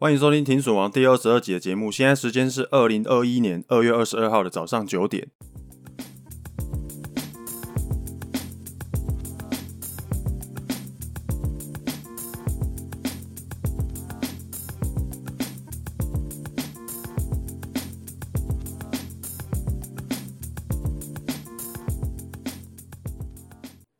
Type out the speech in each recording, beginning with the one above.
欢迎收听《停损王》第二十二集的节目。现在时间是二零二一年二月二十二号的早上九点。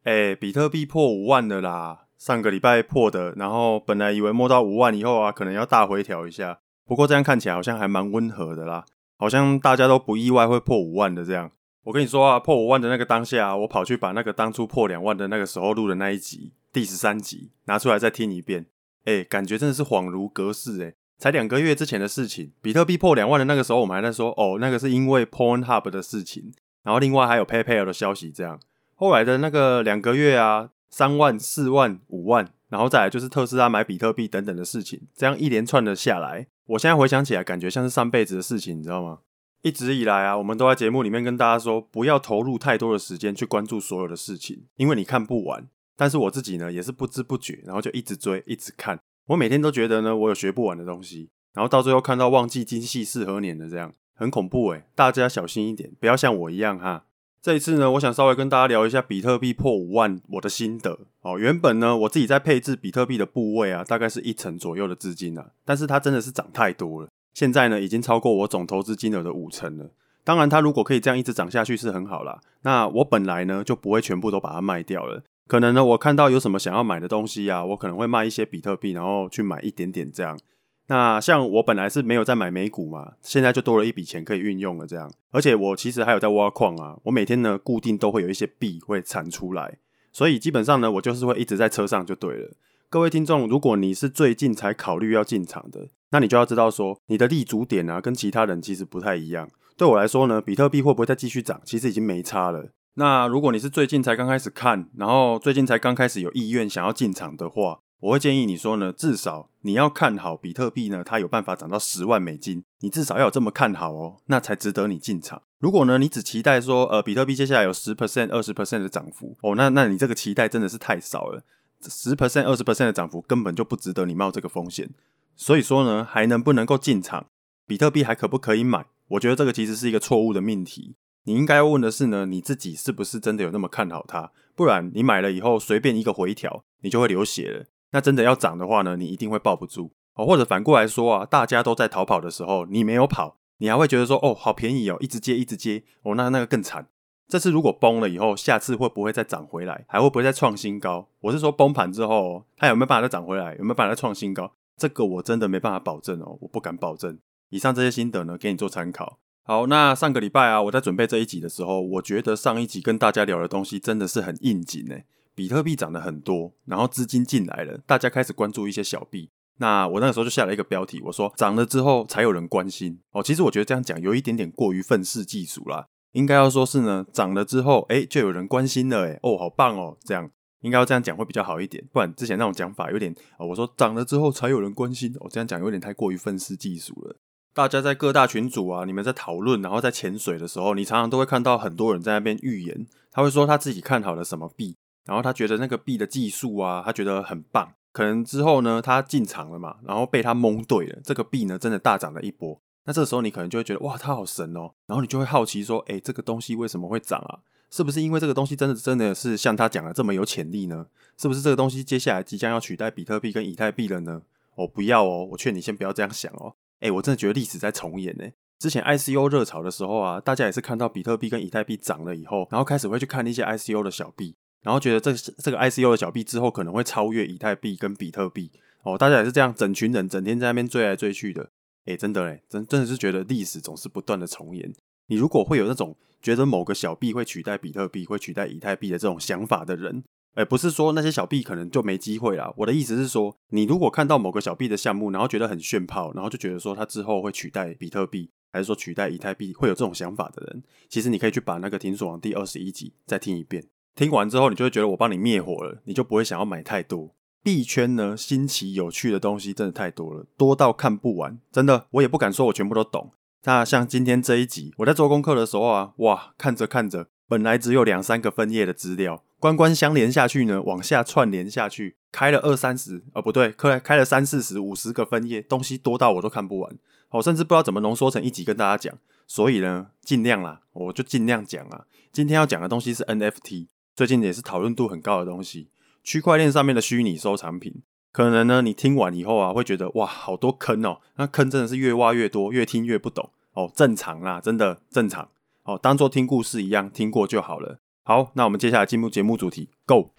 哎，比特币破五万了啦！上个礼拜破的，然后本来以为摸到五万以后啊，可能要大回调一下。不过这样看起来好像还蛮温和的啦，好像大家都不意外会破五万的这样。我跟你说啊，破五万的那个当下，我跑去把那个当初破两万的那个时候录的那一集第十三集拿出来再听一遍。哎，感觉真的是恍如隔世哎，才两个月之前的事情。比特币破两万的那个时候，我们还在说哦，那个是因为 Pornhub 的事情，然后另外还有 PayPal 的消息这样。后来的那个两个月啊。三万、四万、五万，然后再来就是特斯拉买比特币等等的事情，这样一连串的下来，我现在回想起来，感觉像是上辈子的事情，你知道吗？一直以来啊，我们都在节目里面跟大家说，不要投入太多的时间去关注所有的事情，因为你看不完。但是我自己呢，也是不知不觉，然后就一直追，一直看。我每天都觉得呢，我有学不完的东西，然后到最后看到忘记今夕是何年的这样，很恐怖诶，大家小心一点，不要像我一样哈。这一次呢，我想稍微跟大家聊一下比特币破五万我的心得哦。原本呢，我自己在配置比特币的部位啊，大概是一成左右的资金啊，但是它真的是涨太多了，现在呢已经超过我总投资金额的五成了。当然，它如果可以这样一直涨下去是很好啦。那我本来呢就不会全部都把它卖掉了，可能呢我看到有什么想要买的东西啊，我可能会卖一些比特币，然后去买一点点这样。那像我本来是没有在买美股嘛，现在就多了一笔钱可以运用了，这样。而且我其实还有在挖矿啊，我每天呢固定都会有一些币会产出来，所以基本上呢我就是会一直在车上就对了。各位听众，如果你是最近才考虑要进场的，那你就要知道说你的立足点啊跟其他人其实不太一样。对我来说呢，比特币会不会再继续涨，其实已经没差了。那如果你是最近才刚开始看，然后最近才刚开始有意愿想要进场的话，我会建议你说呢，至少你要看好比特币呢，它有办法涨到十万美金，你至少要有这么看好哦，那才值得你进场。如果呢，你只期待说，呃，比特币接下来有十 percent、二十 percent 的涨幅哦，那那你这个期待真的是太少了，十 percent、二十 percent 的涨幅根本就不值得你冒这个风险。所以说呢，还能不能够进场？比特币还可不可以买？我觉得这个其实是一个错误的命题。你应该要问的是呢，你自己是不是真的有那么看好它？不然你买了以后，随便一个回调，你就会流血了。那真的要涨的话呢，你一定会抱不住哦。或者反过来说啊，大家都在逃跑的时候，你没有跑，你还会觉得说，哦，好便宜哦，一直接一直接哦，那那个更惨。这次如果崩了以后，下次会不会再涨回来？还会不会再创新高？我是说崩盘之后，它有没有办法再涨回来？有没有办法再创新高？这个我真的没办法保证哦，我不敢保证。以上这些心得呢，给你做参考。好，那上个礼拜啊，我在准备这一集的时候，我觉得上一集跟大家聊的东西真的是很应景诶。比特币涨得很多，然后资金进来了，大家开始关注一些小币。那我那个时候就下了一个标题，我说涨了之后才有人关心哦。其实我觉得这样讲有一点点过于愤世嫉俗啦，应该要说是呢，涨了之后，诶，就有人关心了，诶，哦，好棒哦，这样应该要这样讲会比较好一点，不然之前那种讲法有点，哦，我说涨了之后才有人关心，哦，这样讲有点太过于愤世嫉俗了。大家在各大群组啊，你们在讨论，然后在潜水的时候，你常常都会看到很多人在那边预言，他会说他自己看好了什么币。然后他觉得那个币的技术啊，他觉得很棒。可能之后呢，他进场了嘛，然后被他蒙对了，这个币呢真的大涨了一波。那这时候你可能就会觉得哇，他好神哦。然后你就会好奇说，诶，这个东西为什么会涨啊？是不是因为这个东西真的真的是像他讲的这么有潜力呢？是不是这个东西接下来即将要取代比特币跟以太币了呢？哦，不要哦，我劝你先不要这样想哦。诶，我真的觉得历史在重演呢。之前 ICO 热潮的时候啊，大家也是看到比特币跟以太币涨了以后，然后开始会去看一些 ICO 的小币。然后觉得这这个 ICO 的小币之后可能会超越以太币跟比特币哦，大家也是这样，整群人整天在那边追来追去的，诶，真的嘞，真真的是觉得历史总是不断的重演。你如果会有那种觉得某个小币会取代比特币、会取代以太币的这种想法的人，诶，不是说那些小币可能就没机会啦。我的意思是说，你如果看到某个小币的项目，然后觉得很炫炮，然后就觉得说它之后会取代比特币，还是说取代以太币，会有这种想法的人，其实你可以去把那个停锁王第二十一集再听一遍。听完之后，你就会觉得我帮你灭火了，你就不会想要买太多。币圈呢，新奇有趣的东西真的太多了，多到看不完。真的，我也不敢说我全部都懂。那像今天这一集，我在做功课的时候啊，哇，看着看着，本来只有两三个分页的资料，关关相连下去呢，往下串联下去，开了二三十，呃不对，开开了三四十、五十个分页，东西多到我都看不完，我甚至不知道怎么浓缩成一集跟大家讲。所以呢，尽量啦，我就尽量讲啊。今天要讲的东西是 NFT，最近也是讨论度很高的东西，区块链上面的虚拟收藏品。可能呢，你听完以后啊，会觉得哇，好多坑哦，那坑真的是越挖越多，越听越不懂哦，正常啦，真的正常哦，当做听故事一样听过就好了。好，那我们接下来进入节目主题，Go。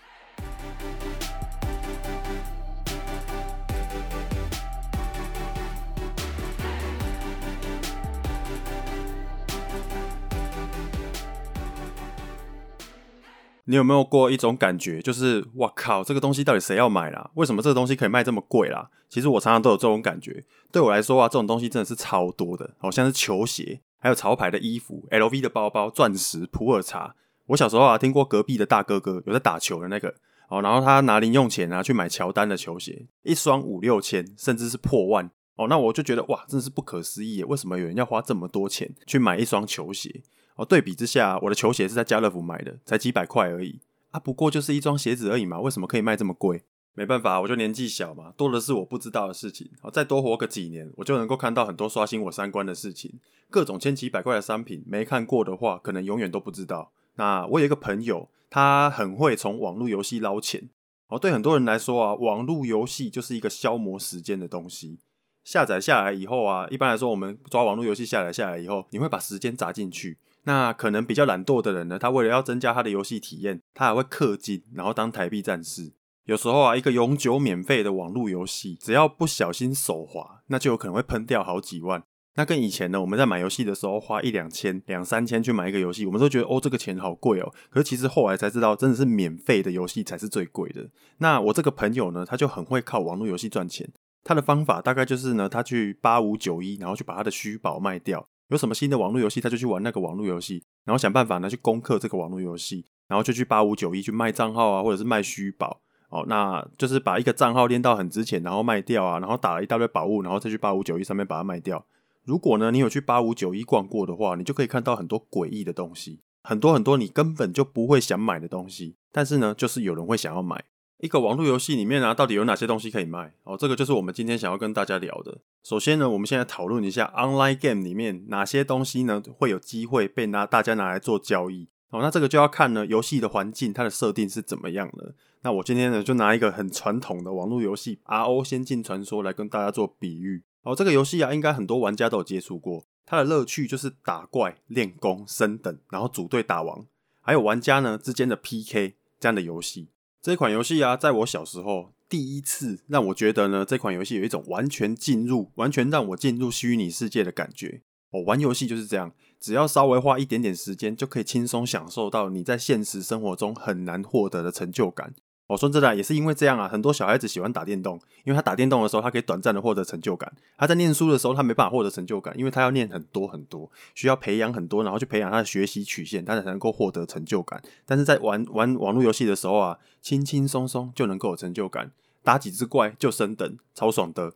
你有没有过一种感觉，就是哇靠，这个东西到底谁要买啦？为什么这个东西可以卖这么贵啦？其实我常常都有这种感觉。对我来说啊，这种东西真的是超多的，好像是球鞋，还有潮牌的衣服、LV 的包包、钻石、普洱茶。我小时候啊，听过隔壁的大哥哥有在打球的那个哦，然后他拿零用钱啊去买乔丹的球鞋，一双五六千，甚至是破万哦。那我就觉得哇，真的是不可思议，为什么有人要花这么多钱去买一双球鞋？哦，对比之下，我的球鞋是在家乐福买的，才几百块而已啊！不过就是一双鞋子而已嘛，为什么可以卖这么贵？没办法，我就年纪小嘛，多的是我不知道的事情。好，再多活个几年，我就能够看到很多刷新我三观的事情。各种千奇百怪的商品，没看过的话，可能永远都不知道。那我有一个朋友，他很会从网络游戏捞钱。哦，对很多人来说啊，网络游戏就是一个消磨时间的东西。下载下来以后啊，一般来说，我们抓网络游戏下载下来以后，你会把时间砸进去。那可能比较懒惰的人呢，他为了要增加他的游戏体验，他还会氪金，然后当台币战士。有时候啊，一个永久免费的网络游戏，只要不小心手滑，那就有可能会喷掉好几万。那跟以前呢，我们在买游戏的时候花一两千、两三千去买一个游戏，我们都觉得哦，这个钱好贵哦。可是其实后来才知道，真的是免费的游戏才是最贵的。那我这个朋友呢，他就很会靠网络游戏赚钱。他的方法大概就是呢，他去八五九一，然后去把他的虚宝卖掉。有什么新的网络游戏，他就去玩那个网络游戏，然后想办法呢去攻克这个网络游戏，然后就去八五九一去卖账号啊，或者是卖虚宝哦，那就是把一个账号练到很值钱，然后卖掉啊，然后打了一大堆宝物，然后再去八五九一上面把它卖掉。如果呢你有去八五九一逛过的话，你就可以看到很多诡异的东西，很多很多你根本就不会想买的东西，但是呢就是有人会想要买。一个网络游戏里面啊，到底有哪些东西可以卖？哦，这个就是我们今天想要跟大家聊的。首先呢，我们现在讨论一下 online game 里面哪些东西呢会有机会被拿大家拿来做交易。哦，那这个就要看呢游戏的环境它的设定是怎么样的。那我今天呢就拿一个很传统的网络游戏 RO 仙境传说来跟大家做比喻。哦，这个游戏啊，应该很多玩家都有接触过。它的乐趣就是打怪、练功、升等，然后组队打王，还有玩家呢之间的 PK 这样的游戏。这款游戏啊，在我小时候第一次让我觉得呢，这款游戏有一种完全进入、完全让我进入虚拟世界的感觉。哦，玩游戏就是这样，只要稍微花一点点时间，就可以轻松享受到你在现实生活中很难获得的成就感。我说真的，也是因为这样啊，很多小孩子喜欢打电动，因为他打电动的时候，他可以短暂的获得成就感。他在念书的时候，他没办法获得成就感，因为他要念很多很多，需要培养很多，然后去培养他的学习曲线，他才能够获得成就感。但是在玩玩网络游戏的时候啊，轻轻松松就能够有成就感，打几只怪就升等，超爽的。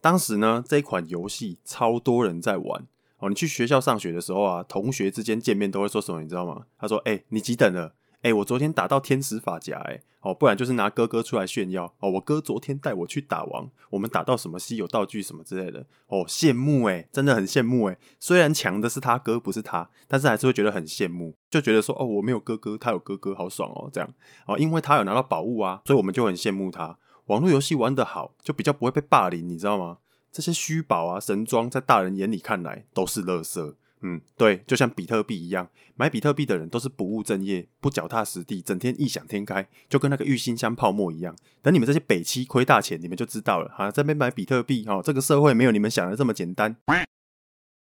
当时呢，这一款游戏超多人在玩哦。你去学校上学的时候啊，同学之间见面都会说什么，你知道吗？他说：“欸，你几等了？”哎、我昨天打到天使发夹，哎，哦，不然就是拿哥哥出来炫耀，哦，我哥昨天带我去打王，我们打到什么稀有道具什么之类的，哦，羡慕哎，真的很羡慕哎。虽然强的是他哥，不是他，但是还是会觉得很羡慕，就觉得说，哦，我没有哥哥，他有哥哥，好爽哦，这样，哦，因为他有拿到宝物啊，所以我们就很羡慕他。网络游戏玩得好，就比较不会被霸凌，你知道吗？这些虚宝啊、神装，在大人眼里看来都是垃圾。嗯，对，就像比特币一样，买比特币的人都是不务正业、不脚踏实地，整天异想天开，就跟那个郁金香泡沫一样。等你们这些北七亏大钱，你们就知道了。哈，在这边买比特币，哦，这个社会没有你们想的这么简单。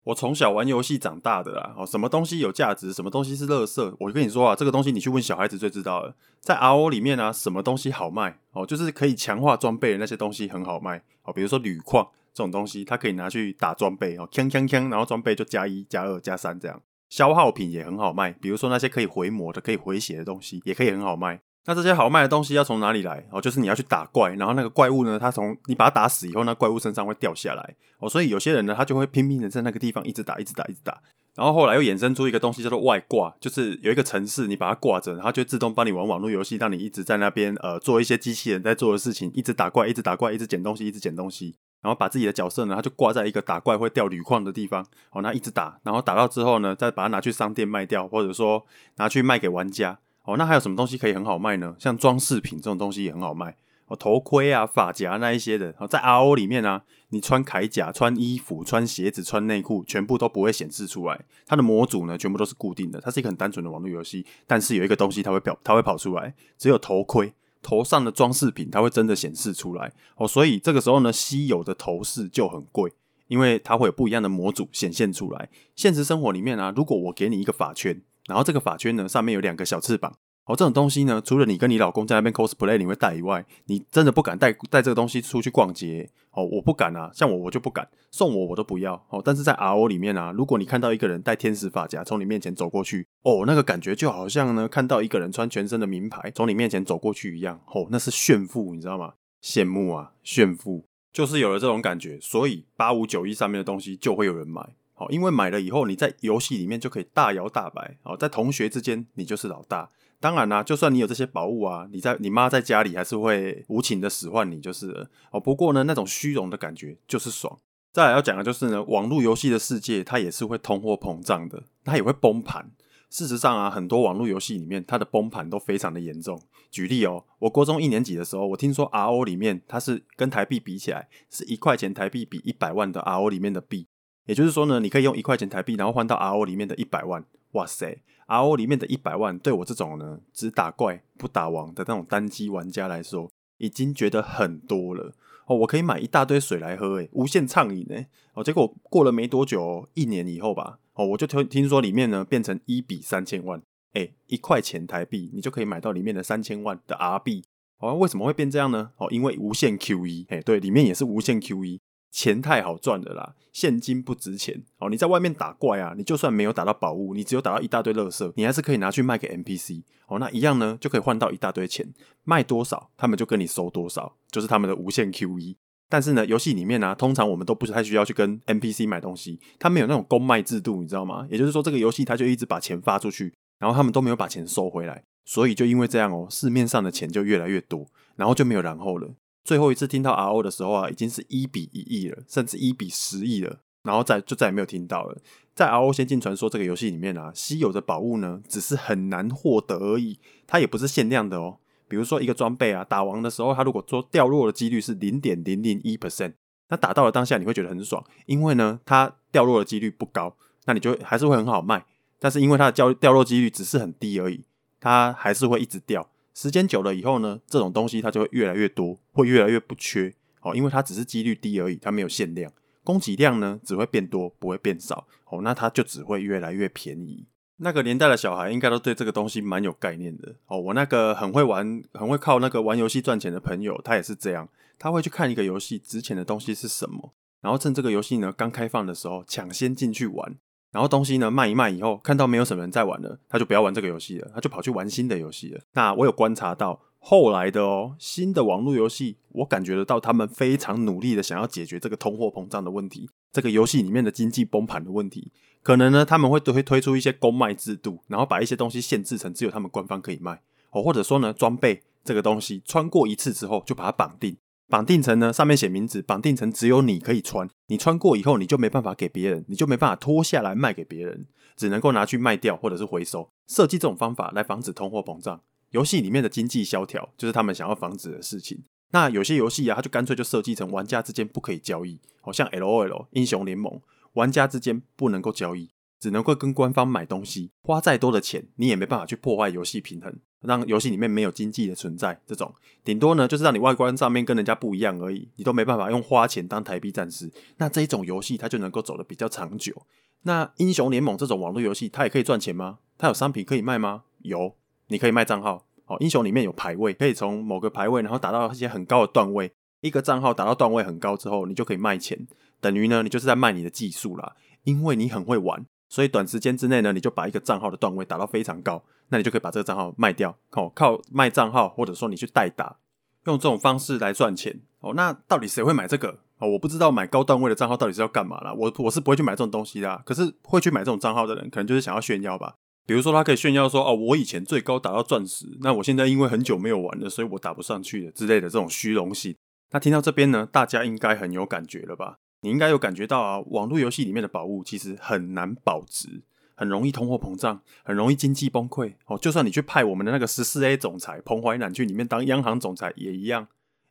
我从小玩游戏长大的啦，哦，什么东西有价值，什么东西是垃圾，我跟你说啊，这个东西你去问小孩子最知道了。在 RO 里面啊，什么东西好卖？哦，就是可以强化装备的那些东西很好卖。哦，比如说铝矿。这种东西它可以拿去打装备哦，锵锵锵，然后装备就加一、加二、加三这样。消耗品也很好卖，比如说那些可以回魔的、可以回血的东西，也可以很好卖。那这些好卖的东西要从哪里来？哦，就是你要去打怪，然后那个怪物呢，它从你把它打死以后，那怪物身上会掉下来哦。所以有些人呢，他就会拼命的在那个地方一直打、一直打、一直打。然后后来又衍生出一个东西叫做外挂，就是有一个程式，你把它挂着，然后就自动帮你玩网络游戏，让你一直在那边呃做一些机器人在做的事情，一直打怪，一直打怪，一直捡东西，一直捡东西，然后把自己的角色呢，它就挂在一个打怪会掉铝矿的地方，哦，那一直打，然后打到之后呢，再把它拿去商店卖掉，或者说拿去卖给玩家，哦，那还有什么东西可以很好卖呢？像装饰品这种东西也很好卖。哦，头盔啊、发夹那一些的，在 RO 里面啊，你穿铠甲、穿衣服、穿鞋子、穿内裤，全部都不会显示出来。它的模组呢，全部都是固定的。它是一个很单纯的网络游戏，但是有一个东西它会表，它会跑出来，只有头盔头上的装饰品，它会真的显示出来。哦，所以这个时候呢，稀有的头饰就很贵，因为它会有不一样的模组显现出来。现实生活里面啊，如果我给你一个发圈，然后这个发圈呢，上面有两个小翅膀。哦，这种东西呢，除了你跟你老公在那边 cosplay 你会戴以外，你真的不敢带带这个东西出去逛街。哦，我不敢啊，像我我就不敢，送我我都不要。哦，但是在 RO 里面啊，如果你看到一个人戴天使发夹从你面前走过去，哦，那个感觉就好像呢看到一个人穿全身的名牌从你面前走过去一样。哦，那是炫富，你知道吗？羡慕啊，炫富，就是有了这种感觉，所以八五九一上面的东西就会有人买。好，因为买了以后，你在游戏里面就可以大摇大摆。好，在同学之间，你就是老大。当然啦、就算你有这些宝物啊，你在你妈在家里还是会无情的使唤你，就是了哦。不过呢，那种虚荣的感觉就是爽。再来要讲的就是呢，网络游戏的世界它也是会通货膨胀的，它也会崩盘。事实上啊，很多网络游戏里面它的崩盘都非常的严重。举例哦，我国中一年级的时候，我听说 RO 里面它是跟台币比起来，是一块钱台币比一百万的 RO 里面的币。也就是说呢，你可以用一块钱台币，然后换到 RO 里面的一百万。哇塞，RO 里面的一百万，对我这种呢只打怪不打王的那种单机玩家来说，已经觉得很多了哦。我可以买一大堆水来喝，诶，无限畅饮诶。哦，结果过了没多久，一年以后吧，哦，我就听听说里面呢变成一比三千万，诶，一块钱台币你就可以买到里面的三千万的 R 币。哦，为什么会变这样呢？哦，因为无限 QE，诶，对，里面也是无限 QE。钱太好赚了啦，现金不值钱哦。你在外面打怪啊，你就算没有打到宝物，你只有打到一大堆垃圾，你还是可以拿去卖给 NPC 哦。那一样呢，就可以换到一大堆钱，卖多少他们就跟你收多少，就是他们的无限 QE。但是呢，游戏里面呢、通常我们都不太需要去跟 NPC 买东西，他们有那种公卖制度，你知道吗？也就是说，这个游戏它就一直把钱发出去，然后他们都没有把钱收回来，所以就因为这样哦，市面上的钱就越来越多，然后就没有然后了。最后一次听到 RO 的时候啊，已经是一比一亿了，甚至一比十亿了，然后再就再也没有听到了。在 RO 仙境传说这个游戏里面啊，稀有的宝物呢，只是很难获得而已，它也不是限量的哦。比如说一个装备啊，打王的时候，它如果说掉落的几率是零点零零一 percent，那打到了当下你会觉得很爽，因为呢，它掉落的几率不高，那你就还是会很好卖。但是因为它的掉掉落几率只是很低而已，它还是会一直掉。时间久了以后呢，这种东西它就会越来越多，会越来越不缺哦，因为它只是几率低而已，它没有限量，供给量呢只会变多，不会变少哦，那它就只会越来越便宜。那个年代的小孩应该都对这个东西蛮有概念的哦。我那个很会玩、很会靠那个玩游戏赚钱的朋友，他也是这样，他会去看一个游戏值钱的东西是什么，然后趁这个游戏呢刚开放的时候抢先进去玩。然后东西呢卖一卖以后，看到没有什么人在玩了，他就不要玩这个游戏了，他就跑去玩新的游戏了。那我有观察到后来的哦，新的网络游戏，我感觉得到他们非常努力的想要解决这个通货膨胀的问题，这个游戏里面的经济崩盘的问题。可能呢他们会会推出一些公卖制度，然后把一些东西限制成只有他们官方可以卖哦，或者说呢装备这个东西穿过一次之后就把它绑定。绑定成呢，上面写名字，绑定成只有你可以穿，你穿过以后你就没办法给别人，你就没办法脱下来卖给别人，只能够拿去卖掉或者是回收。设计这种方法来防止通货膨胀，游戏里面的经济萧条就是他们想要防止的事情。那有些游戏啊，它就干脆就设计成玩家之间不可以交易，好像 LOL 英雄联盟，玩家之间不能够交易。只能够跟官方买东西，花再多的钱，你也没办法去破坏游戏平衡，让游戏里面没有经济的存在。这种顶多呢，就是让你外观上面跟人家不一样而已，你都没办法用花钱当台币战士。那这一种游戏它就能够走得比较长久。那英雄联盟这种网络游戏，它也可以赚钱吗？它有商品可以卖吗？有，你可以卖账号。哦，英雄里面有排位，可以从某个排位，然后达到一些很高的段位。一个账号达到段位很高之后，你就可以卖钱，等于呢，你就是在卖你的技术啦，因为你很会玩。所以短时间之内呢，你就把一个账号的段位打到非常高，那你就可以把这个账号卖掉，哦靠卖账号，或者说你去代打，用这种方式来赚钱。哦，那到底谁会买这个？啊，我不知道买高段位的账号到底是要干嘛啦。我我是不会去买这种东西的啊。可是会去买这种账号的人，可能就是想要炫耀吧。比如说，他可以炫耀说：“哦，我以前最高打到钻石，那我现在因为很久没有玩了，所以我打不上去了之类的这种虚荣心。”那听到这边呢，大家应该很有感觉了吧？你应该有感觉到啊，网络游戏里面的宝物其实很难保值，很容易通货膨胀，很容易经济崩溃。哦，就算你去派我们的那个十四 A 总裁彭淮南去里面当央行总裁也一样，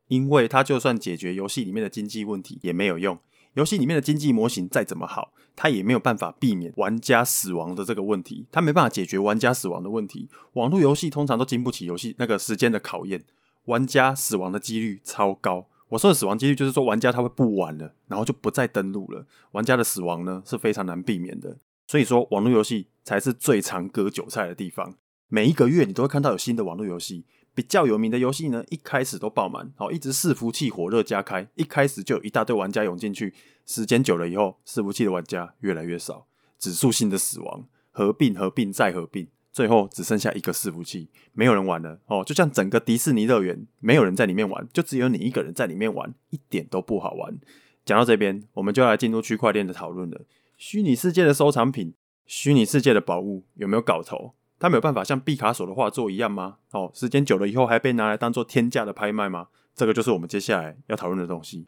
因为他就算解决游戏里面的经济问题也没有用。游戏里面的经济模型再怎么好，它也没有办法避免玩家死亡的这个问题，它没办法解决玩家死亡的问题。网络游戏通常都经不起游戏那个时间的考验，玩家死亡的几率超高。我说的死亡几率就是说玩家他会不玩了，然后就不再登录了。玩家的死亡呢是非常难避免的，所以说网络游戏才是最常割韭菜的地方。每一个月你都会看到有新的网络游戏。比较有名的游戏呢，一开始都爆满，好，一直伺服器火热加开，一开始就有一大堆玩家涌进去。时间久了以后，伺服器的玩家越来越少，指数性的死亡，合并、合并再合并，最后只剩下一个伺服器，没有人玩了。哦，就像整个迪士尼乐园，没有人在里面玩，就只有你一个人在里面玩，一点都不好玩。讲到这边，我们就要来进入区块链的讨论了。虚拟世界的收藏品，虚拟世界的宝物，有没有搞头？它没有办法像毕卡索的画作一样吗？哦，时间久了以后还被拿来当做天价的拍卖吗？这个就是我们接下来要讨论的东西。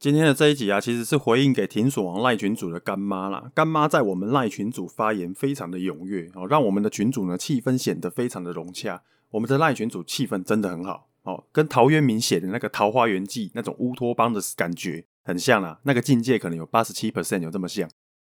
今天的这一集啊，其实是回应给停损王赖群主的干妈啦。干妈在我们赖群主发言非常的踊跃哦，让我们的群主呢气氛显得非常的融洽。我们的赖群主气氛真的很好哦，跟陶渊明写的那个《桃花源记》那种乌托邦的感觉很像啊。那个境界可能有八十七 percent 有这么像，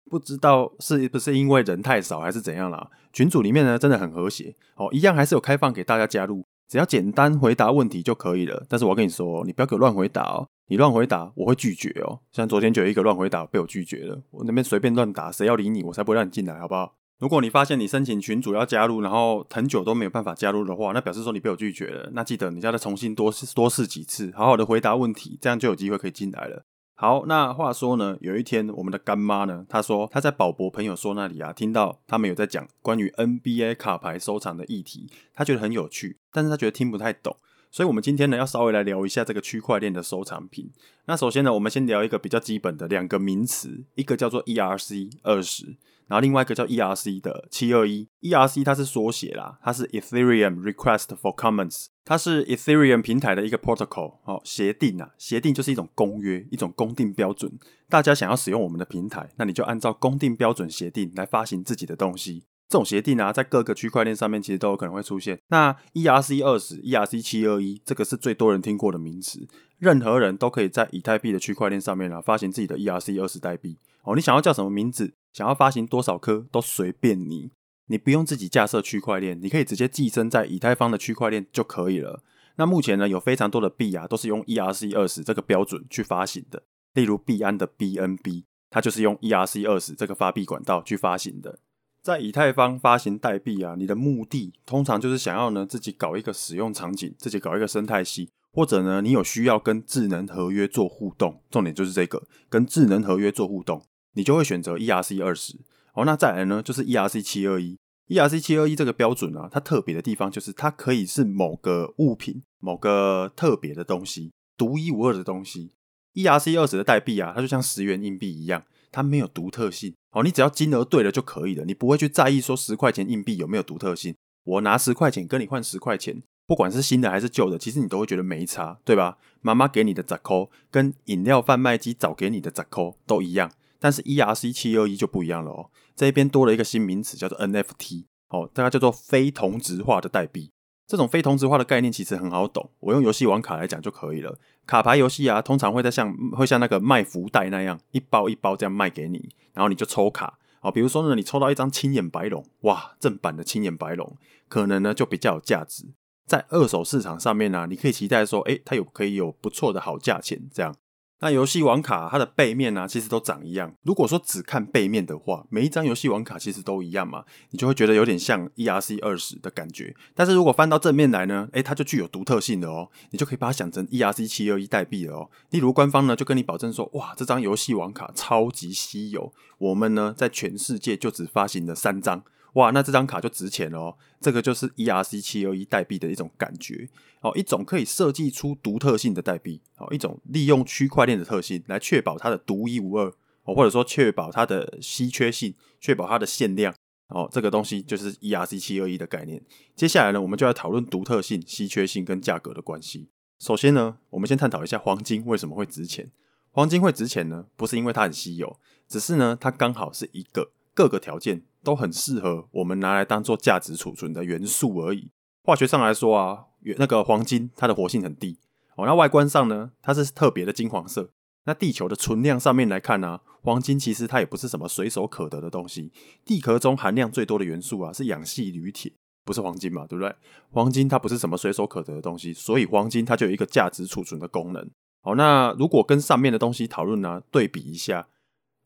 不知道是不是因为人太少还是怎样啦。群组里面呢真的很和谐哦，一样还是有开放给大家加入，只要简单回答问题就可以了。但是我跟你说，你不要给我乱回答哦。你乱回答，我会拒绝哦。像昨天就有一个乱回答被我拒绝了，我那边随便乱答，谁要理你，我才不会让你进来，好不好？如果你发现你申请群主要加入，然后很久都没有办法加入的话，那表示说你被我拒绝了。那记得你要再重新多试多试几次，好好的回答问题，这样就有机会可以进来了。好，那话说呢，有一天我们的干妈呢，她说她在宝博朋友说那里啊，听到他们有在讲关于 NBA 卡牌收藏的议题，她觉得很有趣，但是她觉得听不太懂。所以，我们今天呢，要稍微来聊一下这个区块链的收藏品。那首先呢，我们先聊一个比较基本的两个名词，一个叫做 ERC 二十，然后另外一个叫 ERC 的七二一。ERC 它是缩写啦，它是 Ethereum Request for Comments，它是 Ethereum 平台的一个 protocol 哦，协定啊，协定就是一种公约，一种公定标准。大家想要使用我们的平台，那你就按照公定标准协定来发行自己的东西。这种协定啊，在各个区块链上面其实都有可能会出现。那 ERC 二十、ERC 七二一，这个是最多人听过的名词。任何人都可以在以太币的区块链上面啊，发行自己的 ERC 二十代币。哦，你想要叫什么名字，想要发行多少颗，都随便你。你不用自己架设区块链，你可以直接寄生在以太坊的区块链就可以了。那目前呢，有非常多的币啊，都是用 ERC 二十这个标准去发行的。例如币安的 BNB，它就是用 ERC 二十这个发币管道去发行的。在以太坊发行代币啊，你的目的通常就是想要呢自己搞一个使用场景，自己搞一个生态系，或者呢你有需要跟智能合约做互动，重点就是这个跟智能合约做互动，你就会选择 ERC 二十。好，那再来呢就是 ERC 七二一，ERC 七二一这个标准啊，它特别的地方就是它可以是某个物品、某个特别的东西、独一无二的东西。ERC 二十的代币啊，它就像十元硬币一样。它没有独特性，哦，你只要金额对了就可以了，你不会去在意说十块钱硬币有没有独特性。我拿十块钱跟你换十块钱，不管是新的还是旧的，其实你都会觉得没差，对吧？妈妈给你的折扣跟饮料贩卖机早给你的折扣都一样，但是 ERC 七二一就不一样了哦，这边多了一个新名词叫做 NFT，哦，大概叫做非同质化的代币。这种非同质化的概念其实很好懂，我用游戏王卡来讲就可以了。卡牌游戏啊，通常会在像会像那个卖福袋那样，一包一包这样卖给你，然后你就抽卡啊。比如说呢，你抽到一张青眼白龙，哇，正版的青眼白龙，可能呢就比较有价值，在二手市场上面呢、啊，你可以期待说，诶，它有可以有不错的好价钱这样。那游戏网卡它的背面呢、其实都长一样。如果说只看背面的话，每一张游戏网卡其实都一样嘛，你就会觉得有点像 ERC 二十的感觉。但是如果翻到正面来呢，诶，它就具有独特性的哦，你就可以把它想成 ERC 七二一代币了哦。例如官方呢就跟你保证说，哇，这张游戏网卡超级稀有，我们呢在全世界就只发行了三张。哇，那这张卡就值钱了哦。这个就是 ERC 七二一代币的一种感觉哦，一种可以设计出独特性的代币哦，一种利用区块链的特性来确保它的独一无二哦，或者说确保它的稀缺性，确保它的限量哦。这个东西就是 ERC 七二一的概念。接下来呢，我们就来讨论独特性、稀缺性跟价格的关系。首先呢，我们先探讨一下黄金为什么会值钱。黄金会值钱呢，不是因为它很稀有，只是呢，它刚好是一个各个条件。都很适合我们拿来当做价值储存的元素而已。化学上来说啊，那个黄金它的活性很低哦。那外观上呢，它是特别的金黄色。那地球的存量上面来看呢，黄金其实它也不是什么随手可得的东西。地壳中含量最多的元素啊是氧系铝铁，不是黄金嘛，对不对？黄金它不是什么随手可得的东西，所以黄金它就有一个价值储存的功能。好，那如果跟上面的东西讨论呢，对比一下。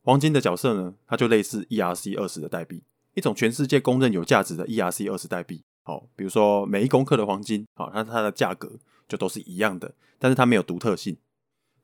黄金的角色呢，它就类似 ERC 二十的代币，一种全世界公认有价值的 ERC 二十代币。好，比如说每一公克的黄金，好，它它的价格就都是一样的，但是它没有独特性。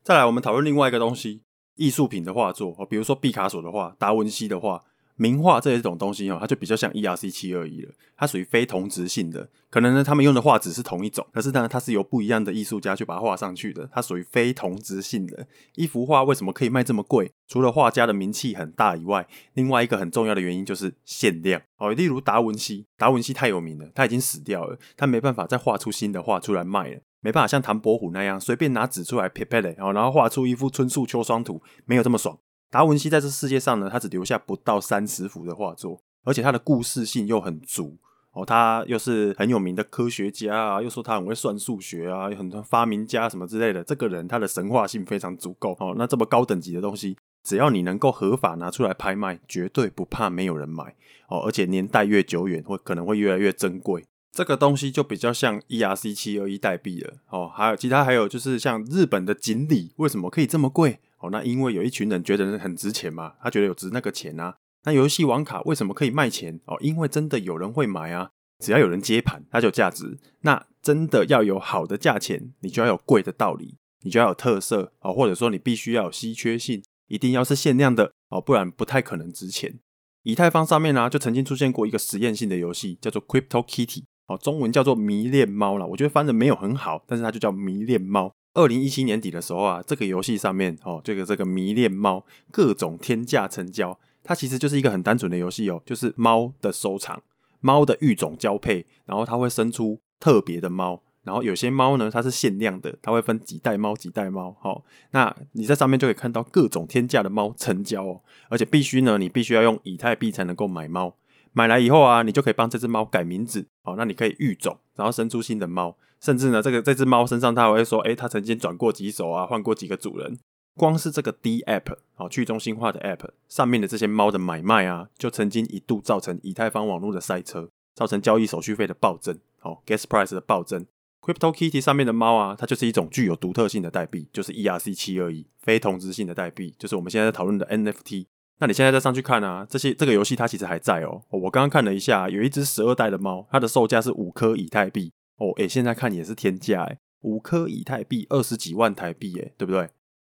再来，我们讨论另外一个东西，艺术品的画作，比如说毕卡索的画、达文西的画。名画这一种东西哦，它就比较像 ERC 七二一了，它属于非同质性的。可能呢，他们用的画纸是同一种，可是呢，它是由不一样的艺术家去把它画上去的，它属于非同质性的。一幅画为什么可以卖这么贵？除了画家的名气很大以外，另外一个很重要的原因就是限量哦。例如达文西，达文西太有名了，他已经死掉了，他没办法再画出新的画出来卖了，没办法像唐伯虎那样随便拿纸出来撇撇嘞，然后画出一幅春树秋霜图，没有这么爽。达文西在这世界上呢，他只留下不到三十幅的画作，而且他的故事性又很足哦。他又是很有名的科学家啊，又说他很会算数学啊，有很多发明家什么之类的。这个人他的神话性非常足够哦。那这么高等级的东西，只要你能够合法拿出来拍卖，绝对不怕没有人买哦。而且年代越久远，会可能会越来越珍贵。这个东西就比较像 ERC 七二一代币了哦。还有其他还有就是像日本的锦鲤，为什么可以这么贵？哦，那因为有一群人觉得很值钱嘛，他觉得有值那个钱啊。那游戏网卡为什么可以卖钱？哦，因为真的有人会买啊，只要有人接盘，它就有价值。那真的要有好的价钱，你就要有贵的道理，你就要有特色哦，或者说你必须要有稀缺性，一定要是限量的哦，不然不太可能值钱。以太坊上面呢，就曾经出现过一个实验性的游戏，叫做 Crypto Kitty，哦，中文叫做迷恋猫啦。我觉得翻的没有很好，但是它就叫迷恋猫。二零一七年底的时候啊，这个游戏上面哦，这个这个迷恋猫各种天价成交，它其实就是一个很单纯的游戏哦，就是猫的收藏，猫的育种交配，然后它会生出特别的猫，然后有些猫呢，它是限量的，它会分几代猫几代猫，好，那你在上面就可以看到各种天价的猫成交哦，而且必须呢，你必须要用以太币才能够买猫。买来以后啊，你就可以帮这只猫改名字，哦，那你可以育种，然后生出新的猫，甚至呢，这个这只猫身上它还会说，诶，它曾经转过几手啊，换过几个主人。光是这个 DApp，哦，去中心化的 App 上面的这些猫的买卖啊，就曾经一度造成以太坊网络的塞车，造成交易手续费的暴增，哦，Gas Price 的暴增。CryptoKitty 上面的猫啊，它就是一种具有独特性的代币，就是 ERC 七二一非同质性的代币，就是我们现在在讨论的 NFT。那你现在再上去看啊，这些这个游戏它其实还在哦。我刚刚看了一下，有一只十二代的猫，它的售价是五颗以太币哦。诶，现在看也是天价诶，五颗以太币二十几万台币诶，对不对？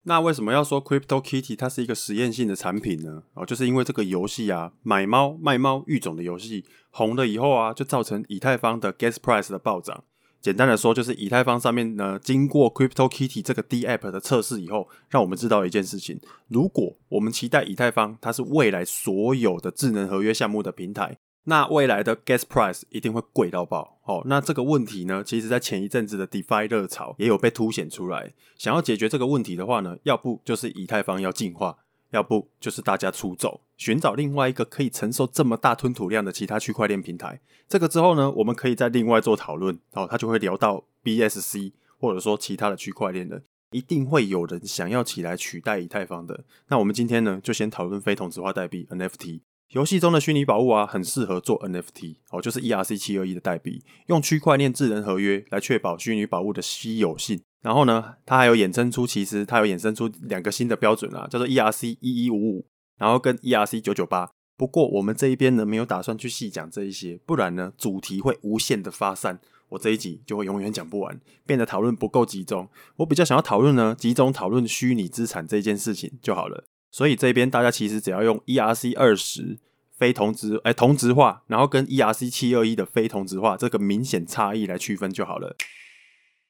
那为什么要说 Crypto Kitty 它是一个实验性的产品呢？哦，就是因为这个游戏啊，买猫卖猫育种的游戏红了以后啊，就造成以太坊的 Gas Price 的暴涨。简单的说，就是以太坊上面呢，经过 CryptoKitty 这个 DApp 的测试以后，让我们知道一件事情：如果我们期待以太坊它是未来所有的智能合约项目的平台，那未来的 Gas Price 一定会贵到爆。哦，那这个问题呢，其实在前一阵子的 DeFi 热潮也有被凸显出来。想要解决这个问题的话呢，要不就是以太坊要进化。要不就是大家出走，寻找另外一个可以承受这么大吞吐量的其他区块链平台。这个之后呢，我们可以再另外做讨论。哦，他就会聊到 BSC，或者说其他的区块链的，一定会有人想要起来取代以太坊的。那我们今天呢，就先讨论非同质化代币 NFT。游戏中的虚拟宝物啊，很适合做 NFT。哦，就是 ERC 七二一的代币，用区块链智能合约来确保虚拟宝物的稀有性。然后呢，它还有衍生出，其实它有衍生出两个新的标准啊，叫做 ERC 一一五五，然后跟 ERC 九九八。不过我们这一边呢，没有打算去细讲这一些，不然呢，主题会无限的发散，我这一集就会永远讲不完，变得讨论不够集中。我比较想要讨论呢，集中讨论虚拟资产这件事情就好了。所以这边大家其实只要用 ERC 二十非同质哎同质化，然后跟 ERC 七二一的非同质化这个明显差异来区分就好了。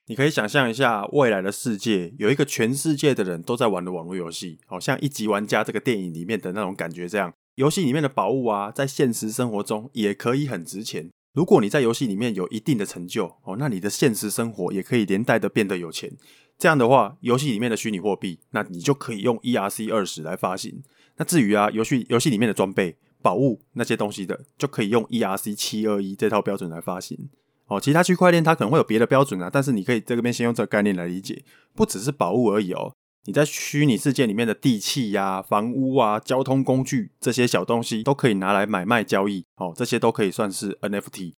你可以想象一下，未来的世界有一个全世界的人都在玩的网络游戏，好像一级玩家这个电影里面的那种感觉这样。游戏里面的宝物啊，在现实生活中也可以很值钱。如果你在游戏里面有一定的成就哦，那你的现实生活也可以连带的变得有钱。这样的话，游戏里面的虚拟货币，那你就可以用 ERC 二十来发行。那至于啊，游戏游戏里面的装备、宝物那些东西的，就可以用 ERC 七二一这套标准来发行。哦，其他区块链它可能会有别的标准啊，但是你可以这边先用这个概念来理解，不只是宝物而已哦。你在虚拟世界里面的地契呀、房屋啊、交通工具这些小东西都可以拿来买卖交易，哦，这些都可以算是 NFT。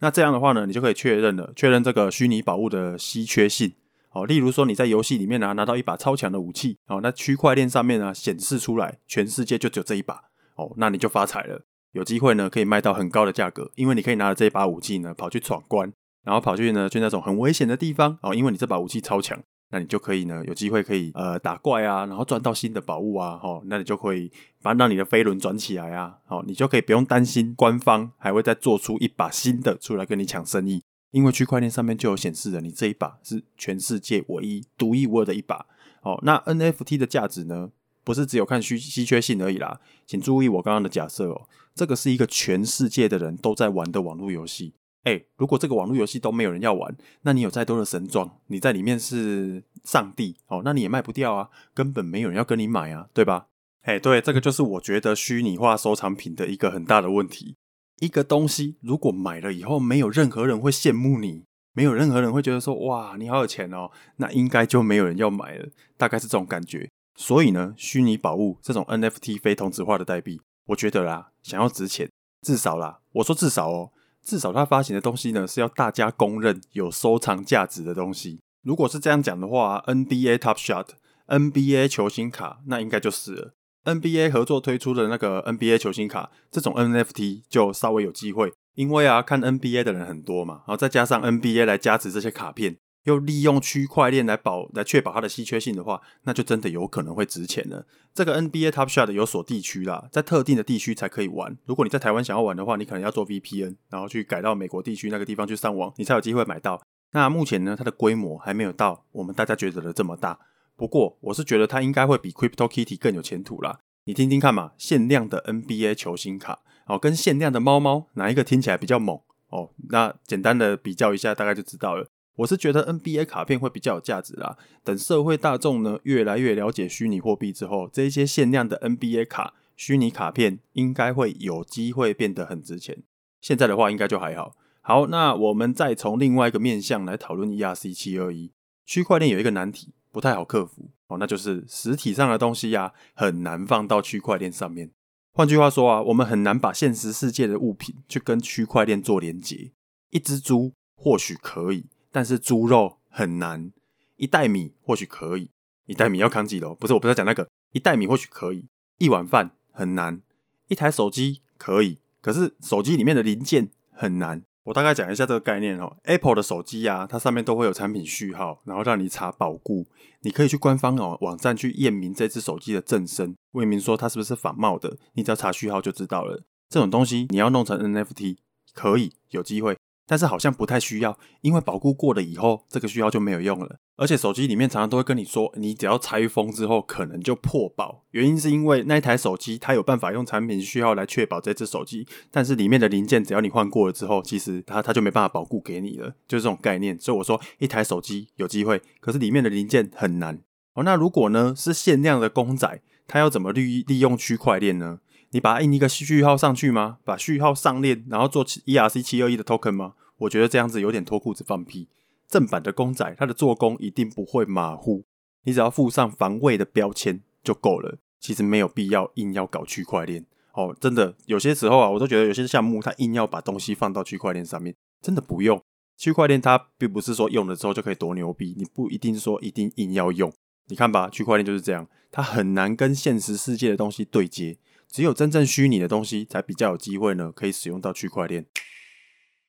那这样的话呢，你就可以确认了，确认这个虚拟宝物的稀缺性。哦，例如说你在游戏里面呢、啊、拿到一把超强的武器，哦，那区块链上面呢、显示出来全世界就只有这一把，哦，那你就发财了，有机会呢可以卖到很高的价格，因为你可以拿着这一把武器呢跑去闯关，然后跑去呢去那种很危险的地方，哦，因为你这把武器超强。那你就可以呢，有机会可以呃打怪啊，然后赚到新的宝物啊，哦，那你就可以把让你的飞轮转起来啊，哦，你就可以不用担心官方还会再做出一把新的出来跟你抢生意，因为区块链上面就有显示了，你这一把是全世界唯一独一无二的一把。哦，那 NFT 的价值呢，不是只有看稀稀缺性而已啦，请注意我刚刚的假设哦，这个是一个全世界的人都在玩的网络游戏。哎、如果这个网络游戏都没有人要玩，那你有再多的神装，你在里面是上帝哦，那你也卖不掉啊，根本没有人要跟你买啊，对吧？哎、欸，对，这个就是我觉得虚拟化收藏品的一个很大的问题。一个东西如果买了以后，没有任何人会羡慕你，没有任何人会觉得说哇，你好有钱哦，那应该就没有人要买了，大概是这种感觉。所以呢，虚拟宝物这种 NFT 非同质化的代币，我觉得啦，想要值钱，至少啦，我说至少哦。至少他发行的东西呢，是要大家公认有收藏价值的东西。如果是这样讲的话，NBA Top Shot、NBA 球星卡，那应该就是了。NBA 合作推出的那个 NBA 球星卡，这种 NFT 就稍微有机会，因为啊，看 NBA 的人很多嘛，然后再加上 NBA 来加持这些卡片。又利用区块链来保来确保它的稀缺性的话，那就真的有可能会值钱了。这个 NBA Top Shot 有锁地区啦，在特定的地区才可以玩。如果你在台湾想要玩的话，你可能要做 VPN，然后去改到美国地区那个地方去上网，你才有机会买到。那目前呢，它的规模还没有到我们大家觉得的这么大。不过我是觉得它应该会比 Crypto Kitty 更有前途啦。你听听看嘛，限量的 NBA 球星卡哦，跟限量的猫猫哪一个听起来比较猛哦？那简单的比较一下，大概就知道了。我是觉得 NBA 卡片会比较有价值啦。等社会大众呢越来越了解虚拟货币之后，这一些限量的 NBA 卡、虚拟卡片应该会有机会变得很值钱。现在的话应该就还好。好，那我们再从另外一个面向来讨论 ERC 七二一。区块链有一个难题不太好克服哦，那就是实体上的东西呀、很难放到区块链上面。换句话说啊，我们很难把现实世界的物品去跟区块链做连接。一只猪或许可以。但是猪肉很难，一袋米或许可以，一袋米要扛几楼？不是，我不是在讲那个，一袋米或许可以，一碗饭很难，一台手机可以，可是手机里面的零件很难。我大概讲一下这个概念哦。Apple 的手机啊，它上面都会有产品序号，然后让你查保固，你可以去官方哦网站去验明这只手机的正身，问明说它是不是仿冒的，你只要查序号就知道了。这种东西你要弄成 NFT 可以有机会。但是好像不太需要，因为保固过了以后，这个需要就没有用了。而且手机里面常常都会跟你说，你只要拆封之后，可能就破保。原因是因为那一台手机它有办法用产品序号来确保这只手机，但是里面的零件只要你换过了之后，其实它它就没办法保固给你了，就这种概念。所以我说一台手机有机会，可是里面的零件很难。哦，那如果呢是限量的公仔，它要怎么利利用区块链呢？你把它印一个序号上去吗？把序号上链，然后做 ERC 七二一的 token 吗？我觉得这样子有点脱裤子放屁。正版的公仔，它的做工一定不会马虎，你只要附上防伪的标签就够了。其实没有必要硬要搞区块链哦，真的有些时候啊，我都觉得有些项目它硬要把东西放到区块链上面，真的不用。区块链它并不是说用了之后就可以多牛逼，你不一定说一定硬要用。你看吧，区块链就是这样，它很难跟现实世界的东西对接，只有真正虚拟的东西才比较有机会呢，可以使用到区块链。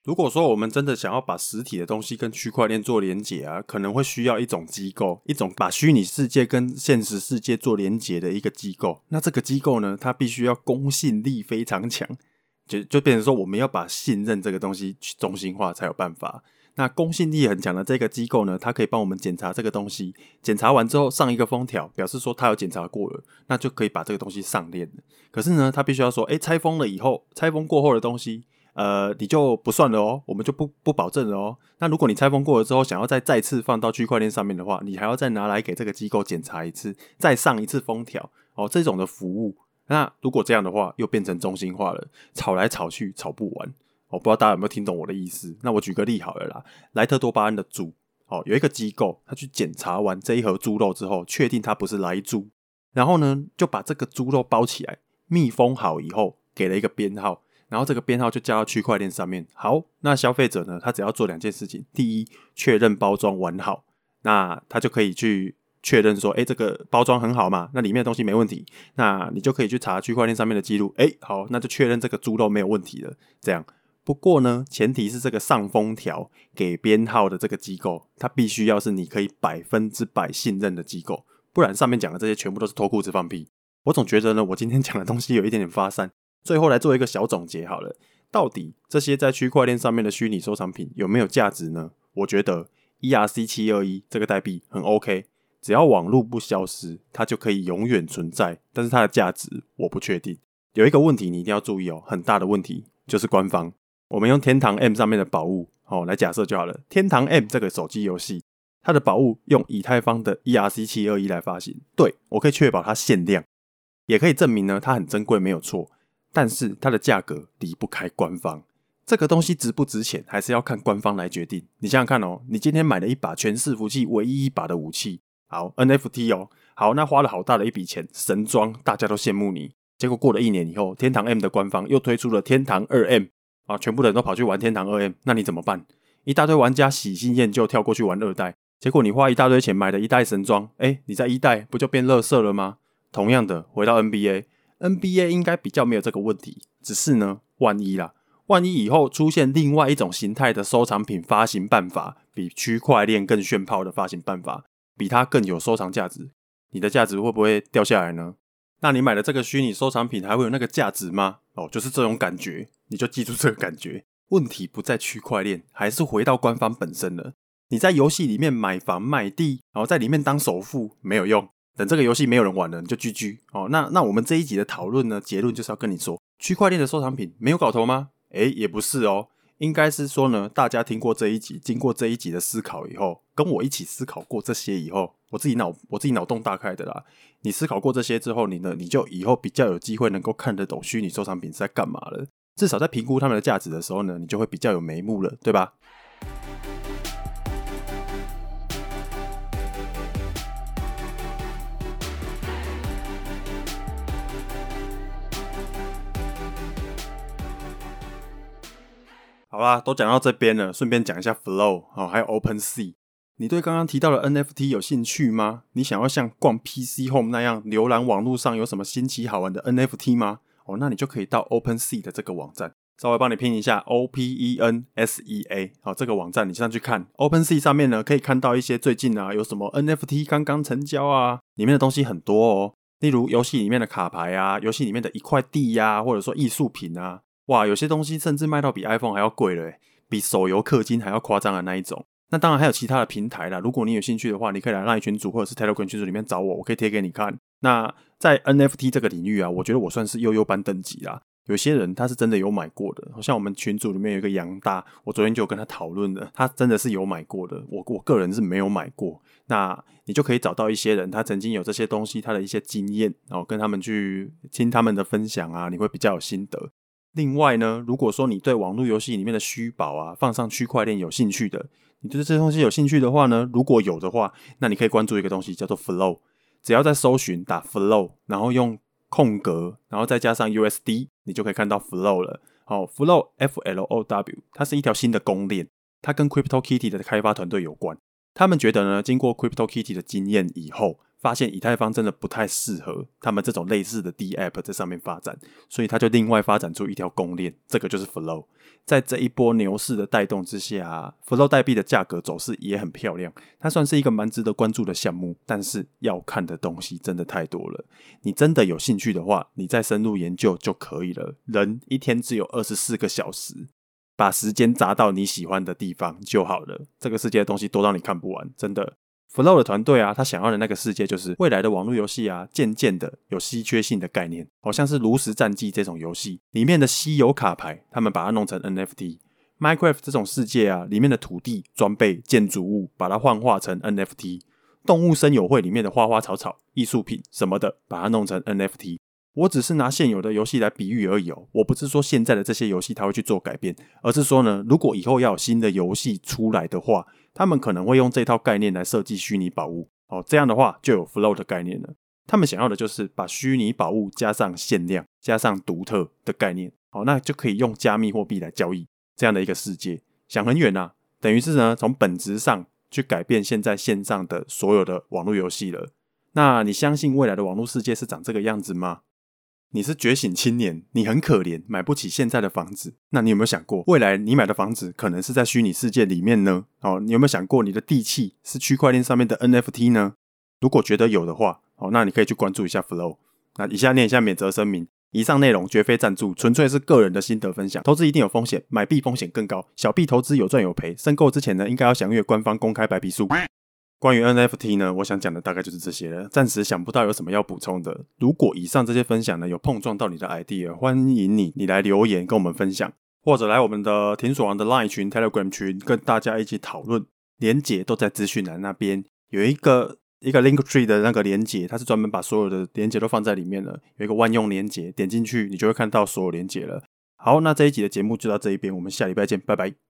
如果说我们真的想要把实体的东西跟区块链做连结啊，可能会需要一种机构，一种把虚拟世界跟现实世界做连结的一个机构。那这个机构呢，它必须要公信力非常强，就就变成说我们要把信任这个东西去中心化才有办法。那公信力很强的这个机构呢，它可以帮我们检查这个东西，检查完之后上一个封条，表示说它有检查过了，那就可以把这个东西上链。可是呢，它必须要说，哎，拆封了以后，拆封过后的东西。呃，你就不算了哦，我们就不不保证了哦。那如果你拆封过了之后，想要再再次放到区块链上面的话，你还要再拿来给这个机构检查一次，再上一次封条哦。这种的服务，那如果这样的话，又变成中心化了，吵来吵去吵不完。我、不知道大家有没有听懂我的意思？那我举个例好了啦，莱特多巴胺的猪哦，有一个机构，他去检查完这一盒猪肉之后，确定它不是莱猪，然后呢，就把这个猪肉包起来，密封好以后，给了一个编号。然后这个编号就加到区块链上面。好，那消费者呢，他只要做两件事情：第一，确认包装完好，那他就可以去确认说，哎，这个包装很好嘛，那里面的东西没问题，那你就可以去查区块链上面的记录。哎，好，那就确认这个猪肉没有问题了。这样，不过呢，前提是这个上封条给编号的这个机构，它必须要是你可以百分之百信任的机构，不然上面讲的这些全部都是脱裤子放屁。我总觉得呢，我今天讲的东西有一点点发散。最后来做一个小总结好了，到底这些在区块链上面的虚拟收藏品有没有价值呢？我觉得 ERC 七二一这个代币很 OK，只要网络不消失，它就可以永远存在。但是它的价值我不确定。有一个问题你一定要注意哦，很大的问题就是官方。我们用天堂 M 上面的宝物哦来假设就好了。天堂 M 这个手机游戏，它的宝物用以太坊的 ERC 七二一来发行，对，我可以确保它限量，也可以证明呢它很珍贵，没有错。但是它的价格离不开官方，这个东西值不值钱，还是要看官方来决定。你想想看哦，你今天买了一把全市服器唯一一把的武器，好 NFT 哦，好，那花了好大的一笔钱，神装，大家都羡慕你。结果过了一年以后，天堂 M 的官方又推出了天堂二 M 啊，全部的人都跑去玩天堂二 M，那你怎么办？一大堆玩家喜新厌旧跳过去玩二代，结果你花一大堆钱买了一代神装，哎，你在一代不就变垃圾了吗？同样的，回到 NBA。NBA 应该比较没有这个问题，只是呢，万一啦，万一以后出现另外一种形态的收藏品发行办法，比区块链更炫炮的发行办法，比它更有收藏价值，你的价值会不会掉下来呢？那你买的这个虚拟收藏品还会有那个价值吗？哦，就是这种感觉，你就记住这个感觉。问题不在区块链，还是回到官方本身了。你在游戏里面买房买地，然后在里面当首富没有用。等这个游戏没有人玩了，你就 GG 哦。那那我们这一集的讨论呢，结论就是要跟你说，区块链的收藏品没有搞头吗？诶，也不是哦，应该是说呢，大家听过这一集，经过这一集的思考以后，跟我一起思考过这些以后，我自己脑我自己脑洞大开的啦。你思考过这些之后，你呢，你就以后比较有机会能够看得懂虚拟收藏品是在干嘛了。至少在评估它们的价值的时候呢，你就会比较有眉目了，对吧？好啦，都讲到这边了，顺便讲一下 Flow 哦，还有 OpenSea。你对刚刚提到的 NFT 有兴趣吗？你想要像逛 PC Home 那样浏览网络上有什么新奇好玩的 NFT 吗？哦，那你就可以到 OpenSea 的这个网站，稍微帮你拼一下 O P E N S E A。好，这个网站你上去看，OpenSea 上面呢可以看到一些最近啊有什么 NFT 刚刚成交啊，里面的东西很多哦，例如游戏里面的卡牌啊，游戏里面的一块地呀、啊，或者说艺术品啊。哇，有些东西甚至卖到比 iPhone 还要贵了，比手游氪金还要夸张的那一种。那当然还有其他的平台啦，如果你有兴趣的话，你可以来 LINE 群组或者是 Telegram 群组里面找我，我可以贴给你看。那在 NFT 这个领域啊，我觉得我算是悠悠班等级啦。有些人他是真的有买过的，好像我们群组里面有一个杨大，我昨天就有跟他讨论了，他真的是有买过的。我我个人是没有买过。那你就可以找到一些人，他曾经有这些东西，他的一些经验，然后跟他们去听他们的分享啊，你会比较有心得。另外呢，如果说你对网络游戏里面的虚宝啊，放上区块链有兴趣的，你对这些东西有兴趣的话呢，如果有的话，那你可以关注一个东西叫做 Flow，只要在搜寻打 Flow，然后用空格，然后再加上 USD，你就可以看到 Flow 了。好，Flow F L O W，它是一条新的公链，它跟 CryptoKitty 的开发团队有关。他们觉得呢，经过 CryptoKitty 的经验以后，发现以太坊真的不太适合他们这种类似的 DApp 在上面发展，所以他就另外发展出一条公链，这个就是 Flow。在这一波牛市的带动之下，Flow 代币的价格走势也很漂亮，它算是一个蛮值得关注的项目。但是要看的东西真的太多了，你真的有兴趣的话，你再深入研究就可以了。人一天只有二十四个小时。把时间砸到你喜欢的地方就好了。这个世界的东西多到你看不完，真的。Flow 的团队啊，他想要的那个世界就是未来的网络游戏啊，渐渐的有稀缺性的概念，好像是炉石战记这种游戏里面的稀有卡牌，他们把它弄成 NFT。Minecraft 这种世界啊，里面的土地、装备、建筑物，把它幻化成 NFT。动物森友会里面的花花草草、艺术品什么的，把它弄成 NFT。我只是拿现有的游戏来比喻而已哦，我不是说现在的这些游戏它会去做改变，而是说呢，如果以后要有新的游戏出来的话，他们可能会用这套概念来设计虚拟宝物哦，这样的话就有 Flow 的概念了。他们想要的就是把虚拟宝物加上限量、加上独特的概念，哦，那就可以用加密货币来交易这样的一个世界。想很远呐，等于是呢，从本质上去改变现在线上的所有的网络游戏了。那你相信未来的网络世界是长这个样子吗？你是觉醒青年，你很可怜，买不起现在的房子。那你有没有想过，未来你买的房子可能是在虚拟世界里面呢？哦，你有没有想过，你的地契是区块链上面的 NFT 呢？如果觉得有的话，哦，那你可以去关注一下 Flow。那以下念一下免责声明：以上内容绝非赞助，纯粹是个人的心得分享。投资一定有风险，买币风险更高，小币投资有赚有赔。申购之前呢，应该要详阅官方公开白皮书。关于 NFT 呢，我想讲的大概就是这些了，暂时想不到有什么要补充的。如果以上这些分享呢，有碰撞到你的 idea，欢迎你你来留言跟我们分享，或者来我们的停损王的 Line 群、Telegram 群跟大家一起讨论。连结都在资讯栏那边有一个一个 Linktree 的那个连结，它是专门把所有的连结都放在里面了。有一个万用连结，点进去你就会看到所有连结了。好，那这一集的节目就到这一边，我们下礼拜见，拜拜。